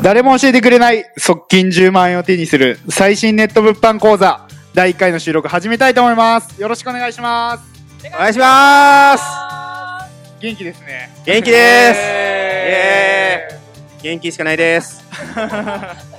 誰も教えてくれない側近10万円を手にする最新ネット物販講座。第1回の収録始めたいと思います。よろしくお願いします。お願いします。元気ですね。元気です。元気しかないです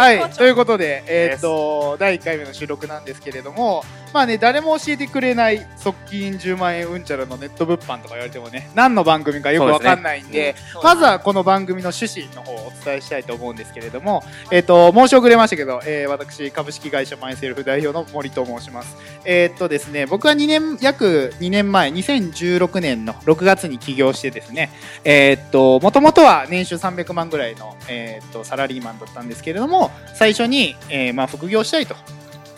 はいと。いうことでえーっと第1回目の収録なんですけれどもまあね誰も教えてくれない側近10万円うんちゃらのネット物販とか言われてもね何の番組かよくわかんないんでまずはこの番組の趣旨の方をお伝えしたいと思うんですけれども、えっ、と、申し遅れましたけど、えー私、株式会社マイセルフ代表の森と申します。えっ、とですね、僕は2年、約2年前、2016年の6月に起業してですね、えっ、と、もともとは年収300万ぐらいの、えっ、と、サラリーマンだったんですけれども、最初に、えーまあ、副業したいと、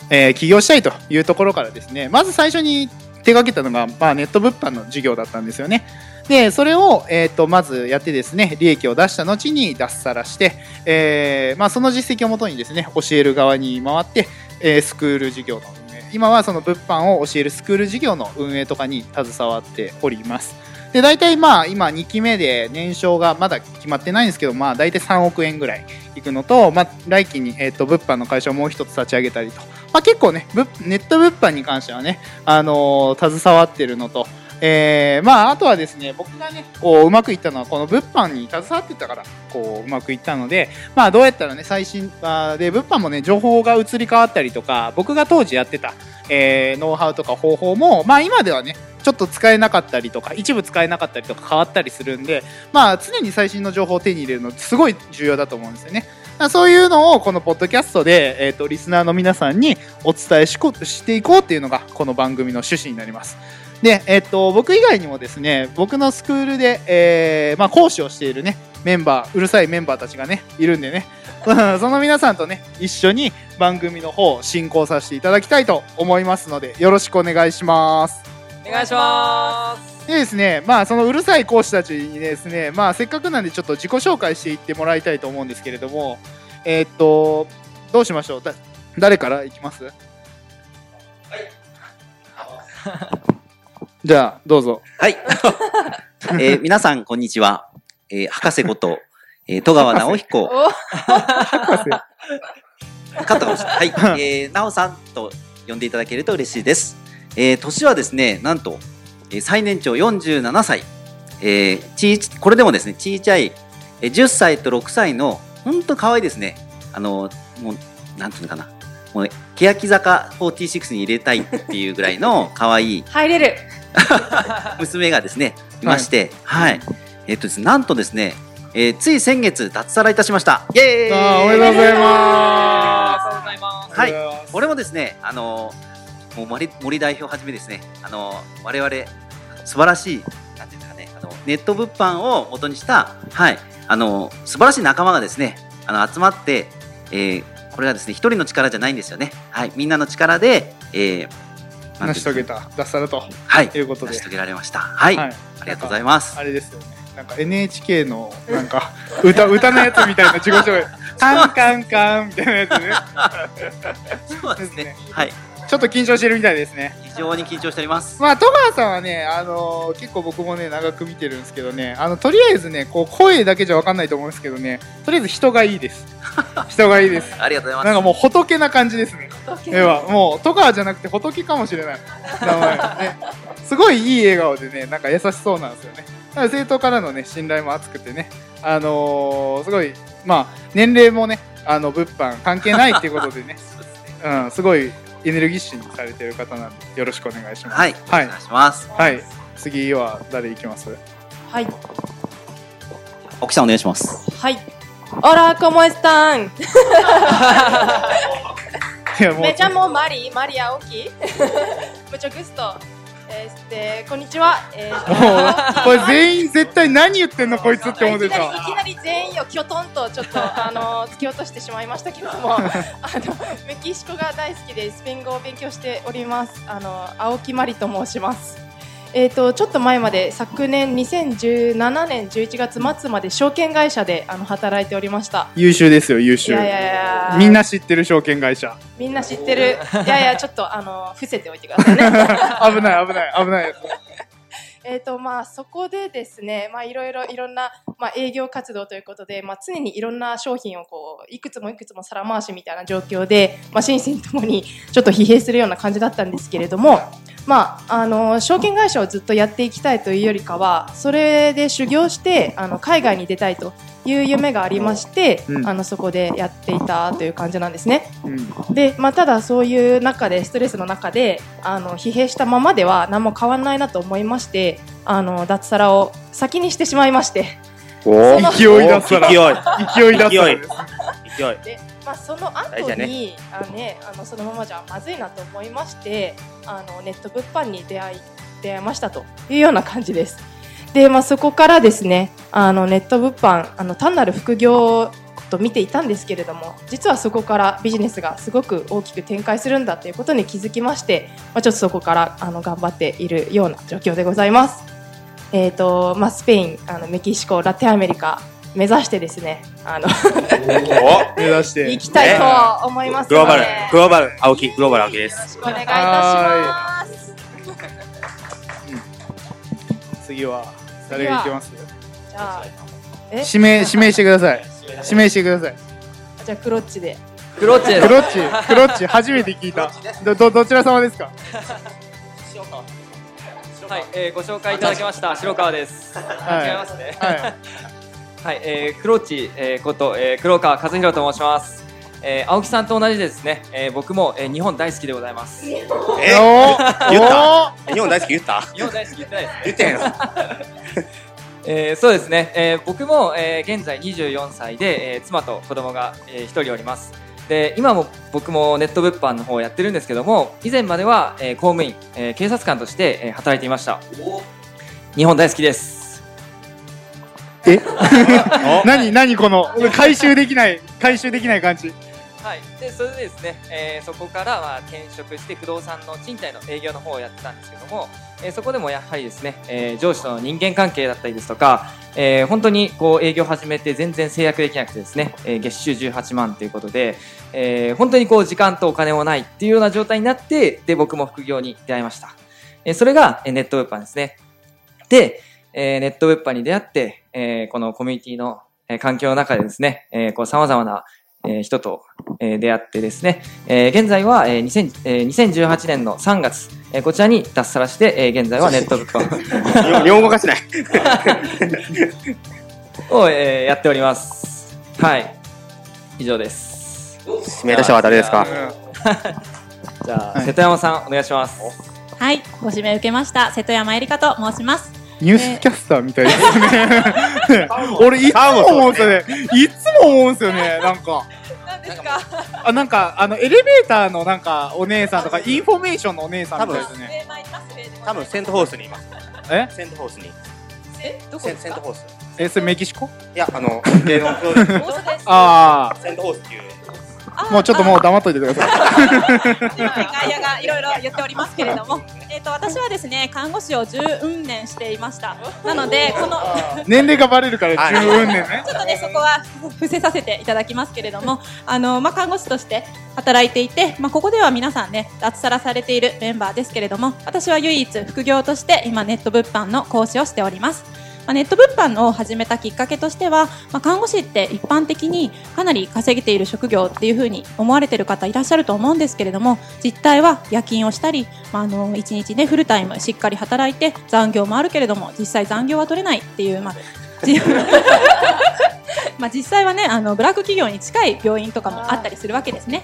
えー起業したいというところからですね、まず最初に手掛けたのが、まあ、ネット物販の事業だったんですよね。で、それを、えっ、と、まずやってですね、利益を出した後に脱サラして、えーまあ、その実績をもとにですね、教える側に回って、えースクール事業の運営、今はその物販を教えるスクール事業の運営とかに携わっております。で、大体まあ、今2期目で年商がまだ決まってないんですけど、まあ、大体3億円ぐらいいくのと、まあ、来期に、えっ、と、物販の会社をもう一つ立ち上げたりと、まあ、結構ね、ネット物販に関してはね、あのー携わってるのと、えーまあ、あとはですね、僕がね、こう、うまくいったのは、この物販に携わってたから、こう、うまくいったので、まあ、どうやったらね、最新、あで、物販もね、情報が移り変わったりとか、僕が当時やってた、えーノウハウとか方法も、まあ、今ではね、ちょっと使えなかったりとか、一部使えなかったりとか変わったりするんで、まあ、常に最新の情報を手に入れるのすごい重要だと思うんですよね。そういうのをこのポッドキャストで、えー、とリスナーの皆さんにお伝えしこしていこうっていうのがこの番組の趣旨になります。で、えっと僕以外にもですね僕のスクールで、えーまあ、講師をしているねメンバーうるさいメンバーたちがねいるんでね その皆さんとね一緒に番組の方を進行させていただきたいと思いますのでよろしくお願いします。お願いしますでですね、まあ、そのうるさい講師たちにですね、まあ、せっかくなんでちょっと自己紹介していってもらいたいと思うんですけれども、えーっと、どうしましょう？だ誰からいきます？はい。じゃあ、どうぞ。はい。えー皆さん、こんにちは。えー博士こと、えー戸川直彦、お博士 勝ったかもしれない。はい。えー、直さんと呼んでいただけると嬉しいです。えー年はですね、なんと、えー最年長47歳。えーちいちこれでもですね、ちいちゃい、えー10歳と6歳の、ほんと可愛いですね。あの、もう、なんていうのかな。もう、欅坂46に入れたいっていうぐらいの 可愛い入れる 娘がですね、いまして、はい。えっとですね、なんとですね、えーつい先月脱サラいたしました。イエーイおめでとうございまありがとうございますはいこれもですね、あのーもう森森代表はじめですね、あのー我々、素晴らしい、なんていうんですかね、あのネット物販を元にした、はい、あのー素晴らしい仲間がですね、あの集まって、えーこれがですね、一人の力じゃないんですよね。はい、みんなの力で、えー、成し遂げた、脱サラとはい、いうことで成し。遂げられました。はい、はいありがとうございます。あれですよね。なんか NHK のなんか歌歌のやつみたいな自己紹介。カンカンカンみたいなやつね。そうですね。はい、ちょっと緊張してるみたいですね。非常に緊張しております。まあ戸川さんはね、あのー結構僕もね長く見てるんですけどね、あのとりあえずねこう声だけじゃわかんないと思うんですけどね、とりあえず人がいいです。人がいいです。ありがとうござないんまかもう仏な感じですね。ではもう戸川じゃなくて仏かもしれない名前ね。すごいいい笑顔でねなんか優しそうなんですよね。だから生徒からのね信頼も厚くてね、あのーすごいまあ年齢もねあの物販関係ないっていうことでね、うね。うんすごいエネルギッシュにされてる方なんでよろしくお願いします。はい、はいお願いします。はい。次は誰いきます？はい奥さんお願いします。はいオラコモエスタンいやもう Me llamo Mari, Mari Aoki. Mucho gusto. Este, こんにちは。えーこれ全員絶対何言ってんのこいつって思っていきなりいた。きなり全員をきょとんとちょっと あの突き落としてしまいましたけれども あのメキシコが大好きでスペイン語を勉強しておりますあの青木まりと申しますえー、とちょっと前まで昨年2017年11月末まで証券会社であの働いておりました優秀ですよ優秀いやいやいやみんな知ってる証券会社。みんな知ってる。いやいやちょっとあの伏せておいてくださいね。危ない危ない危ない。えっ、とまあそこでですね、まあいろいろいろんなまあ営業活動ということで、まあ常にいろんな商品をこういくつもいくつも皿回しみたいな状況で、まあ心身ともにちょっと疲弊するような感じだったんですけれども、まああの証券会社をずっとやっていきたいというよりかは、それで修行してあの海外に出たいという夢がありまして、うん。あのそこでやっていたという感じなんですね。うん。で、まあ、ただそういう中でストレスの中であの疲弊したままでは何も変わらないなと思いましてあの脱サラを先にしてしまいまして勢い出すら勢い。勢い。出す。ら勢い。勢い。で、まあ、その後に、あのね、あのそのままじゃまずいなと思いましてあのネット物販に出会い出会いましたというような感じです。で、まあ、そこからですねあのネット物販あの単なる副業と見ていたんですけれども実はそこからビジネスがすごく大きく展開するんだということに気づきまして、まあ、ちょっとそこからあの頑張っているような状況でございます。えーとまあ、スペインあのメキシコラテンアメリカ目指してですねあのお目指して。行きたいと思いますグローバルグローバル青木グローバル青木です。よろしくお願いいたします。次は誰が行きます？じゃあ、え、指名指名してください。指名してください。じゃあクロッチで。クロッチクロッチクロッチ初めて聞いた。どどどちら様ですかはい、えーご紹介いただきました白川です。はい。違いますね。はい。はい、えー、クロッチ、えーこと、えー黒川和弘と申します。えー青木さんと同じですね、えー僕も、えー日本大好きでございます。日え？おー。言った？お日本大好き言った？本大好き言ってないです。ね。言ってへんの？えーそうですね、えー僕も、えー現在24歳で、えー妻と子供が、えー、1人おりますで今も僕もネット物販の方をやってるんですけども以前までは、えー公務員、えー警察官として、えー働いていました。日本大好きです。え？何何この回収できない回収できない感じ。はい、でそれでですね、えーそこからまあ転職して不動産の賃貸の営業の方をやってたんですけども、えーそこでもやはりですね、えー上司との人間関係だったりですとか、えー本当にこう営業始めて全然制約できなくてですね、えー月収18万ということで、えー本当にこう時間とお金もないっていうような状態になってで僕も副業に出会いました、えそれがネットウェッパーですね。で、えネットウェッパーに出会って、えこのコミュニティの環境の中でですね、えこう様々なえー人と、えー出会ってですね、えー現在は、えー2000えー2018年の3月、えーこちらに脱サラして、えー現在はネット物販 日本語化しない を、えーやっております。はい。以上です。指名出したは誰ですか？じゃあ、はい瀬戸山さん、お願いします。はい、ご指名受けました瀬戸山えりかと申します。ニュースキャスターみたいですね。俺いつも思うんですよね。いつも思うんですよね。なんか。何ですか？あなんかあのエレベーターのなんかお姉さんとかインフォメーションのお姉さんみたいですね。多分。セントホースにいます。え？セントフォースに。え、どこセンですか？セントフォース。えそれメキシコ？いやあの芸能プロレス大阪です。あセントホースっていうあもうちょっともう黙っといてください。外野がいろいろ言っておりますけれども、えっ、と私はですね看護師を10年していました。なのでこの 年齢がバレるから十分年ね。ちょっとねそこは 伏せさせていただきますけれども、あのまあ看護師として働いていて、まあここでは皆さんね脱サラされているメンバーですけれども、私は唯一副業として今ネット物販の講師をしております。まあ、ネット物販を始めたきっかけとしては、まあ、看護師って一般的にかなり稼げている職業っていうふうに思われている方いらっしゃると思うんですけれども実態は夜勤をしたり、まあ、あの1日ねフルタイムしっかり働いて残業もあるけれども実際残業は取れないっていう、まあ、まあ実際はねあのブラック企業に近い病院とかもあったりするわけですね。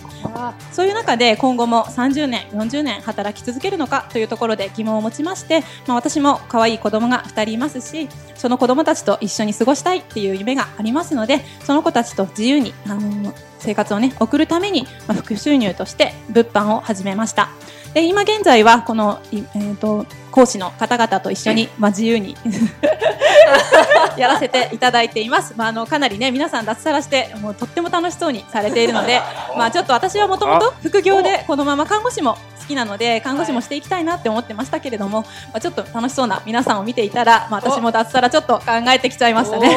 そういう中で今後も30年40年働き続けるのかというところで疑問を持ちまして、まあ、私も可愛い子供が2人いますしその子供たちと一緒に過ごしたいっていう夢がありますのでその子たちと自由にあの生活をね送るために、まあ、副収入として物販を始めましたで今現在はこの、いえー、と講師の方々と一緒に、まあ、自由に やらせていただいています、まあ、あのかなりね皆さん脱サラしてもうとっても楽しそうにされているので、まあ、ちょっと私はもともと副業でこのまま看護師も好きなので看護師もしていきたいなって思ってましたけれども、まあ、ちょっと楽しそうな皆さんを見ていたら、まあ、私も脱サラちょっと考えてきちゃいましたね。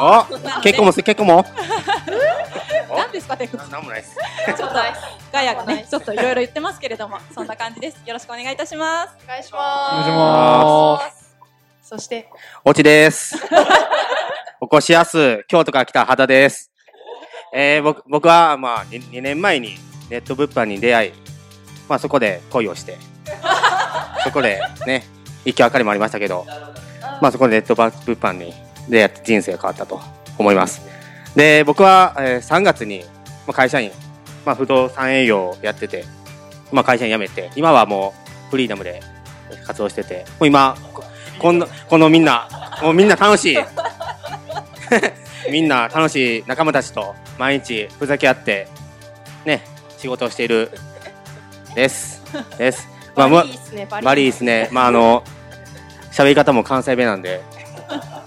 お 結婚もす結婚もでですかテクななんもないです。ちょっとガヤがねちょっといろいろ言ってますけれども そんな感じですよろしくお願いいたしますお願いしお願いしま。ますそして、おちです。おこしやす、京都から来た肌です。えー、僕、僕は、まあ、2, 2年前にネット物販に出会い、まあ、そこで恋をして、そこでね、一挙別れもありましたけど、まあ、そこでネット物販に出会って人生が変わったと思います。で、僕は、えー3月に、まあ、会社員、まあ、不動産営業をやってて、まあ、会社員辞めて、今はもうフリーダムで活動してて、もう今、ここんな、このみんな、もうみんな楽しい。みんな楽しい仲間たちと毎日ふざけ合って、ね、仕事をしている、です。です。まあ、バまリーで。バリーですね。まあ、あの、喋り方も関西弁なんで、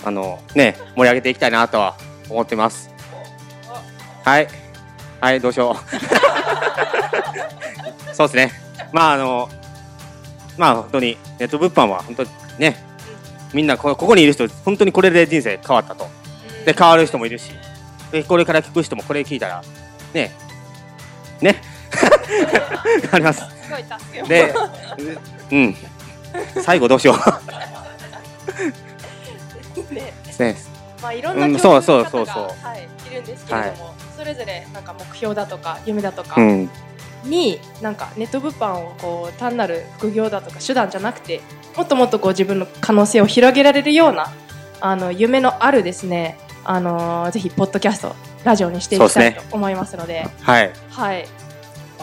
あの、ね、盛り上げていきたいなとは思ってます。はい。はい、どうしよう。そうですね。まあ、あの、まあ、本当に、ネット物販は本当にね、みんなこここにいる人、本当にこれで人生変わったと。で、変わる人もいるし、で、これから聞く人もこれ聞いたら、ね、ね、あります。で、うん。最後どうしよう。ね、ね、まあいろんなうんそうそうそうそうはいいるんですけれども、それぞれなんか目標だとか夢だとかうん。に、なんかネット物販をこう単なる副業だとか手段じゃなくて、もっともっとこう自分の可能性を広げられるようなあの夢のあるですね、あのーぜひポッドキャストラジオにしていきたいと思いますので、はい。はい、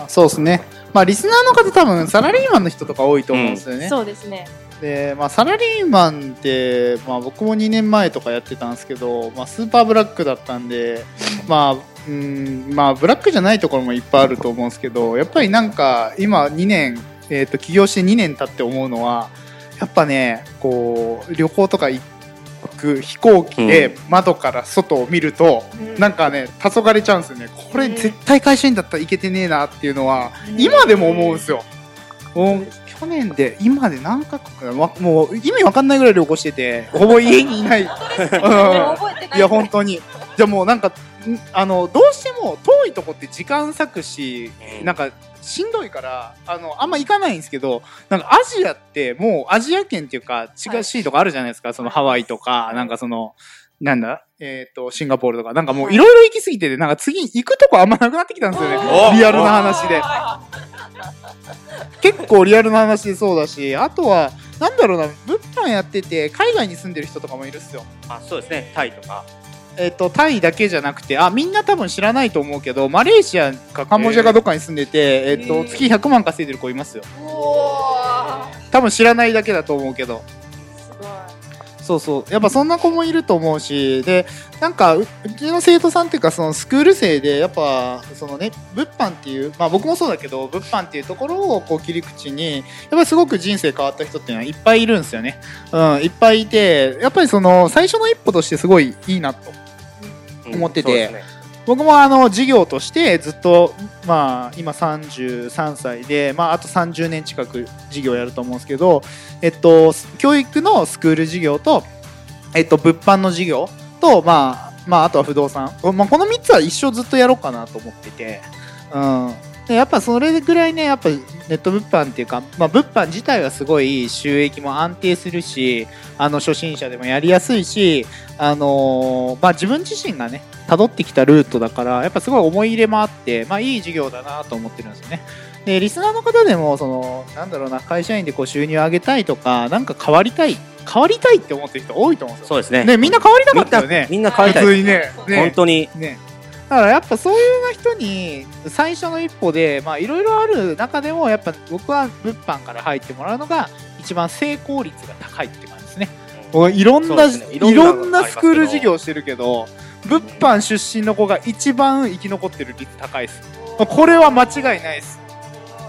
そうですね。まあ、リスナーの方多分サラリーマンの人とか多いと思うんですよね。そうですね。で、まあ、サラリーマンって、まあ、僕も2年前とかやってたんですけど、まあ、スーパーブラックだったんで、まあ、うん、まあ、ブラックじゃないところもいっぱいあると思うんですけど、やっぱりなんか、今2年、えっ、と、起業して2年経って思うのは、やっぱね、こう、旅行とか行く飛行機で窓から外を見ると、うんなんかね、黄昏れちゃうんですよね。これうん絶対会社員だったらいけてねえなっていうのは、うん今でも思うんですよ。去年で、今で何カ国かわもう意味わかんないぐらい旅行してて、ほぼ家にいない。うんいいや、本当に。じゃあもうなんか、んあの、どうしても遠いとこって時間割くし、なんか、しんどいから、あの、あんま行かないんですけど、なんかアジアってもうアジア圏っていうか、近しいとかあるじゃないですか、そのハワイとか、なんかその、なんだえっ、と、シンガポールとか、なんかもういろいろ行きすぎてて、なんか次行くとこあんまなくなってきたんですよね。おリアルな話で。結構リアルな話でそうだし、あとは、なんだろうな、物販やってて、海外に住んでる人とかもいるっすよ。あ、そうですね。タイとか。えっ、と、タイだけじゃなくて、あ、みんな多分知らないと思うけど、マレーシアかカンボジアかどっかに住んでて、えっ、と、へー月100万稼いでる子いますよ。多分知らないだけだと思うけど。そうそう。やっぱそんな子もいると思うし、で、なんか、ううちの生徒さんっていうか、そのスクール生で、やっぱ、そのね、物販っていう、まあ僕もそうだけど、物販っていうところをこう切り口に、やっぱりすごく人生変わった人っていうのはいっぱいいるんですよね。うん、いっぱいいて、やっぱりその、最初の一歩としてすごいいいなと。うん思っててそうですね僕もあの、事業としてずっと、まあ、今33歳で、まあ、あと30年近く事業やると思うんですけど、えっと、教育のスクール事業と、えっと、物販の事業と、まあ、まあ、あとは不動産。まあ、この3つは一生ずっとやろうかなと思ってて、うん。でやっぱそれぐらいね、やっぱネット物販っていうか、まあ、物販自体はすごい収益も安定するし、あの、初心者でもやりやすいし、あのーまあ、自分自身がね、辿ってきたルートだから、やっぱすごい思い入れもあって、まあ、いい事業だなと思ってるんですよね。で、リスナーの方でも、その、なんだろうな、会社員でこう収入上げたいとか、なんか変わりたい、変わりたいって思ってる人多いと思うんですよ。そうですね。ね、みんな変わりたかったよね。みんな変わりたい普通にね。本ね当に。ね。だからやっぱそういうな人に最初の一歩でまあいろいろある中でもやっぱ僕は物販から入ってもらうのが一番成功率が高いって感じですね。僕はいろんな、ねいろいんなスクール事業してるけど物販出身の子が一番生き残ってる率高いです。これは間違いないです。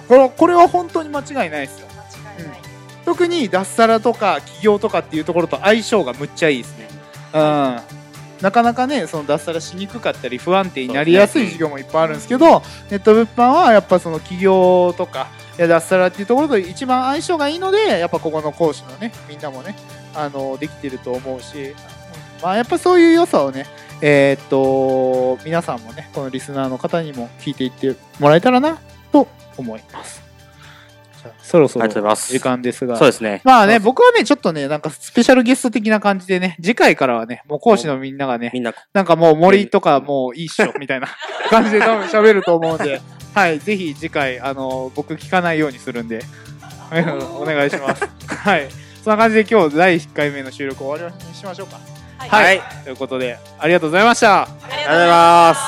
これこれは本当に間違いないですよ。間違いない。特に脱サラとか起業とかっていうところと相性がむっちゃいいですね。うん。なかなかね、その脱サラしにくかったり不安定になりやすい事業もいっぱいあるんですけど、ネット物販はやっぱその起業とか、脱サラっていうところと一番相性がいいので、やっぱここの講師のね、みんなもね、あの、できてると思うし、まあやっぱそういう良さをね、えーっと、皆さんもね、このリスナーの方にも聞いていってもらえたらな、と思います。そろそろありがとうございます時間ですが。そうですね。まあね、僕はね、ちょっとね、なんかスペシャルゲスト的な感じでね、次回からはね、もう講師のみんながね、みんな、なんかもう森とかもういいっしょ、みたいな 感じで多分喋ると思うんで、はい、ぜひ次回、あの、僕聞かないようにするんで、お願いします。はい。そんな感じで今日第1回目の収録終わりにしましょうか。はいはい。ということで、ありがとうございました。ありがとうございま。す。